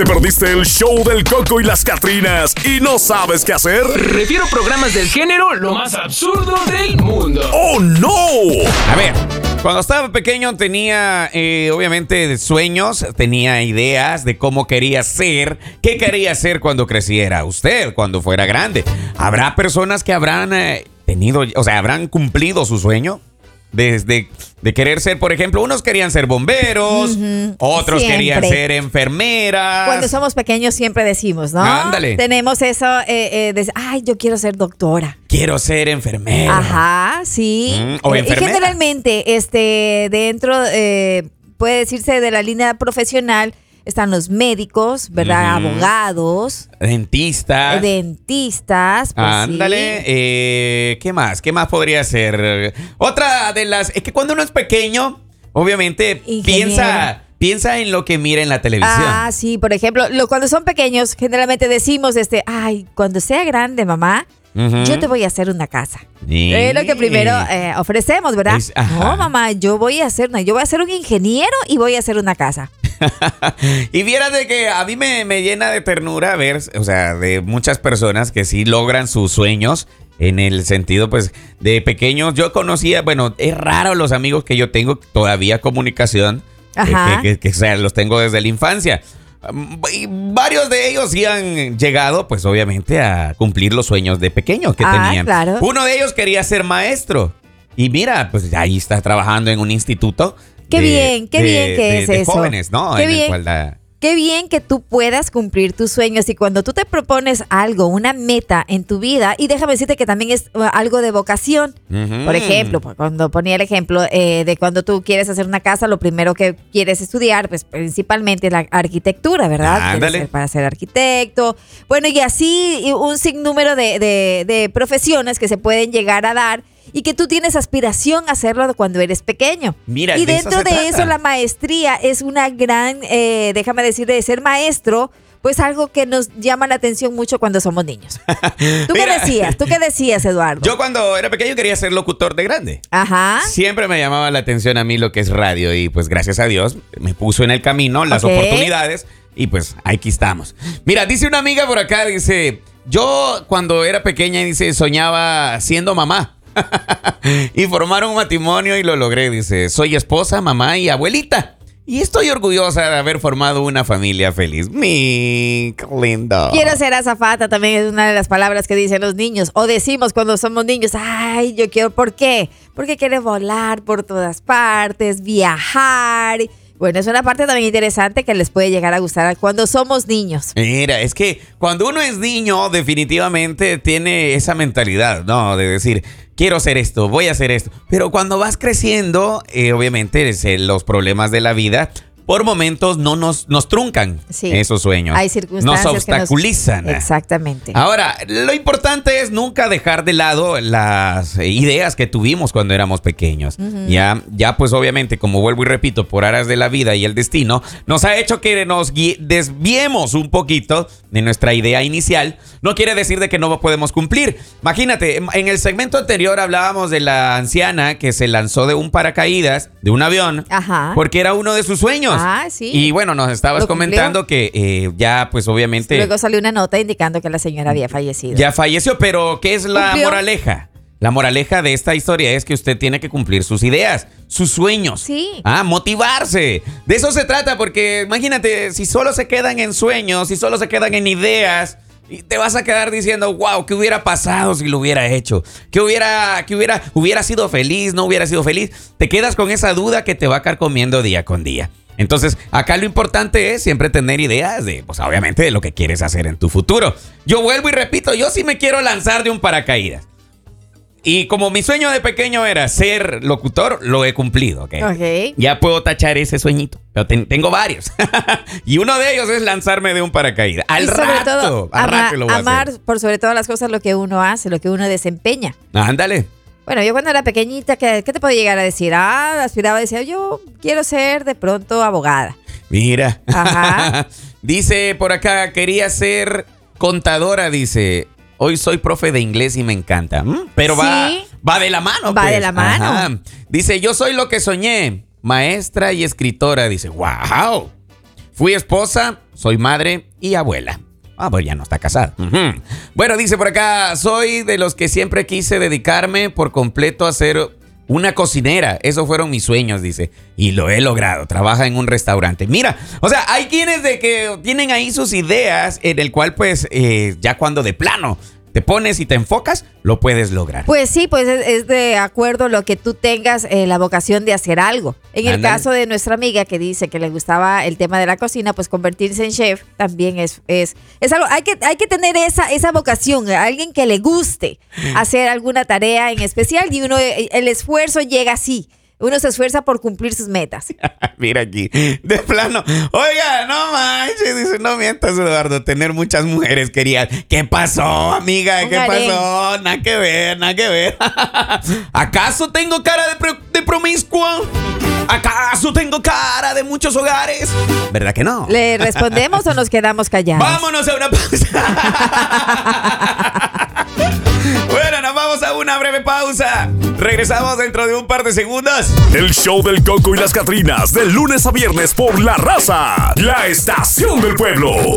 ¿Te perdiste el show del Coco y las Catrinas y no sabes qué hacer? Refiero programas del género lo más absurdo del mundo. ¡Oh, no! A ver, cuando estaba pequeño tenía, eh, obviamente, sueños, tenía ideas de cómo quería ser, qué quería ser cuando creciera usted, cuando fuera grande. ¿Habrá personas que habrán eh, tenido, o sea, habrán cumplido su sueño? Desde de querer ser, por ejemplo, unos querían ser bomberos, otros querían ser enfermeras. Cuando somos pequeños siempre decimos, ¿no? Ándale. Tenemos eso eh, eh, de, ay, yo quiero ser doctora. Quiero ser enfermera. Ajá, sí. Mm, o Eh, y enfermera. generalmente, este, dentro, eh, puede decirse de la línea profesional, están los médicos, ¿verdad? Abogados, Dentista. dentistas. pues, Ándale, sí. eh, ¿qué más? ¿Qué más podría ser? Otra de las... Es que cuando uno es pequeño, obviamente Ingeniero. piensa, piensa en lo que mira en la televisión. Ah, sí, por ejemplo, lo, cuando son pequeños, generalmente decimos, este, ay, cuando sea grande, mamá, yo te voy a hacer una casa. Sí. Es lo que primero eh, ofrecemos, ¿verdad? Es- no, mamá, yo voy a hacer una, yo voy a ser un ingeniero y voy a hacer una casa. y vieras de que a mí me, me llena de ternura ver, o sea, de muchas personas que sí logran sus sueños en el sentido, pues, de pequeños. Yo conocía, bueno, es raro los amigos que yo tengo todavía comunicación, eh, Ajá. que, que- que, o sea, los tengo desde la infancia. Y varios de ellos sí han llegado, pues, obviamente, a cumplir los sueños de pequeños que Ah, tenían. claro. Uno de ellos quería ser maestro. Y mira, pues ahí está trabajando en un instituto. Qué de- bien, qué de- bien que de- es eso. jóvenes, ¿no? Qué en bien. Qué bien que tú puedas cumplir tus sueños y cuando tú te propones algo, una meta en tu vida, y déjame decirte que también es uh, algo de vocación. Por ejemplo, cuando ponía el ejemplo eh, de cuando tú quieres hacer una casa, lo primero que quieres estudiar, pues principalmente la arquitectura, ¿verdad? Ser para ser arquitecto. Bueno, y así un sinnúmero de, de- de profesiones que se pueden llegar a dar y que tú tienes aspiración a hacerlo cuando eres pequeño. Mira, y de eso dentro se de trata. eso la maestría es una gran, eh, déjame decir, de ser maestro. Pues algo que nos llama la atención mucho cuando somos niños. ¿Tú qué Mira. decías? ¿Tú qué decías, Eduardo? Yo cuando era pequeño quería ser locutor de grande. Ajá. Siempre me llamaba la atención a mí lo que es radio y pues gracias a Dios me puso en el camino las Ok. oportunidades y pues aquí estamos. Mira, dice una amiga por acá, dice, yo cuando era pequeña, dice, soñaba siendo mamá. y formar un matrimonio y lo logré, dice, soy esposa, mamá y abuelita. Y estoy orgullosa de haber formado una familia feliz. Mi, lindo. Quiero ser azafata también es una de las palabras que dicen los niños. O decimos cuando somos niños, ay, yo quiero, ¿por qué? Porque quiere volar por todas partes, viajar. Bueno, es una parte también interesante que les puede llegar a gustar cuando somos niños. Mira, es que cuando uno es niño, definitivamente tiene esa mentalidad, ¿no? De decir, quiero hacer esto, voy a hacer esto. Pero cuando vas creciendo, eh, obviamente eh, los problemas de la vida por momentos no nos, nos truncan Sí. esos sueños. Hay circunstancias Nos que nos- obstaculizan. Exactamente. Ahora, lo importante es nunca dejar de lado las ideas que tuvimos cuando éramos pequeños. Ya, ya pues obviamente, como vuelvo y repito, por aras de la vida y el destino, nos ha hecho que nos desviemos un poquito de nuestra idea inicial. No quiere decir de que no podemos cumplir. Imagínate, en- en el segmento anterior hablábamos de la anciana que se lanzó de un paracaídas, de un avión, Ajá. porque era uno de sus sueños. Ah, sí. Y bueno, nos estabas comentando que eh, ya pues obviamente... Luego salió una nota indicando que la señora había fallecido. Ya falleció, pero ¿qué es la Cumplió. moraleja? La moraleja de esta historia es que usted tiene que cumplir sus ideas, sus sueños. Sí. Ah, motivarse. De eso se trata, porque imagínate, si solo se quedan en sueños, si solo se quedan en ideas, y te vas a quedar diciendo, wow, ¿qué hubiera pasado si lo hubiera hecho? ¿Qué hubiera, qué hubiera, hubiera sido feliz, no hubiera sido feliz? Te quedas con esa duda que te va a carcomiendo día con día. Entonces, acá lo importante es siempre tener ideas de, pues obviamente, de lo que quieres hacer en tu futuro. Yo vuelvo y repito, yo sí me quiero lanzar de un paracaídas. Y como mi sueño de pequeño era ser locutor, lo he cumplido, ¿ok? Ok. Ya puedo tachar ese sueñito. Pero ten- tengo varios. y uno de ellos es lanzarme de un paracaídas. Al y sobre rato. todo, al ama- rato lo voy a amar hacer. por sobre todas las cosas lo que uno hace, lo que uno desempeña. Ándale. Bueno, yo cuando era pequeñita, ¿qué, qué te puedo llegar a decir? Ah, aspiraba a decir, yo quiero ser de pronto abogada. Mira. Ajá. dice por acá, quería ser contadora, dice. Hoy soy profe de inglés y me encanta. Mm, Pero va, Sí. va de la mano. Va pues. de la mano. Dice, yo soy lo que soñé. Maestra y escritora. Dice, wow. Fui esposa, soy madre y abuela. Ah, pues ya no está casada. Bueno, dice por acá, soy de los que siempre quise dedicarme por completo a ser una cocinera. Esos fueron mis sueños, dice. Y lo he logrado. Trabaja en un restaurante. Mira, o sea, hay quienes de que tienen ahí sus ideas en el cual pues eh, ya cuando de plano te pones y te enfocas, lo puedes lograr. Pues sí, pues es, es de acuerdo lo que tú tengas eh, la vocación de hacer algo. En el caso de nuestra amiga que dice que le gustaba el tema de la cocina, pues convertirse en chef también es, es, es algo, hay que, hay que tener esa, esa vocación, a alguien que le guste hacer alguna tarea en especial y uno, eh, el esfuerzo llega así. Uno se esfuerza por cumplir sus metas. Mira aquí, de plano. Oiga, no dice, no mientas, Eduardo, tener muchas mujeres quería. ¿Qué pasó, amiga? ¿Qué harén. pasó? Nada que ver, nada que ver. ¿Acaso tengo cara de, pro- de promiscua? ¿Acaso tengo cara de muchos hogares? ¿Verdad que no? ¿Le respondemos o nos quedamos callados? Vámonos a una pausa. una breve pausa. Regresamos dentro de un par de segundos. El show del Coco y las Catrinas, de lunes a viernes por La Raza, la estación del pueblo.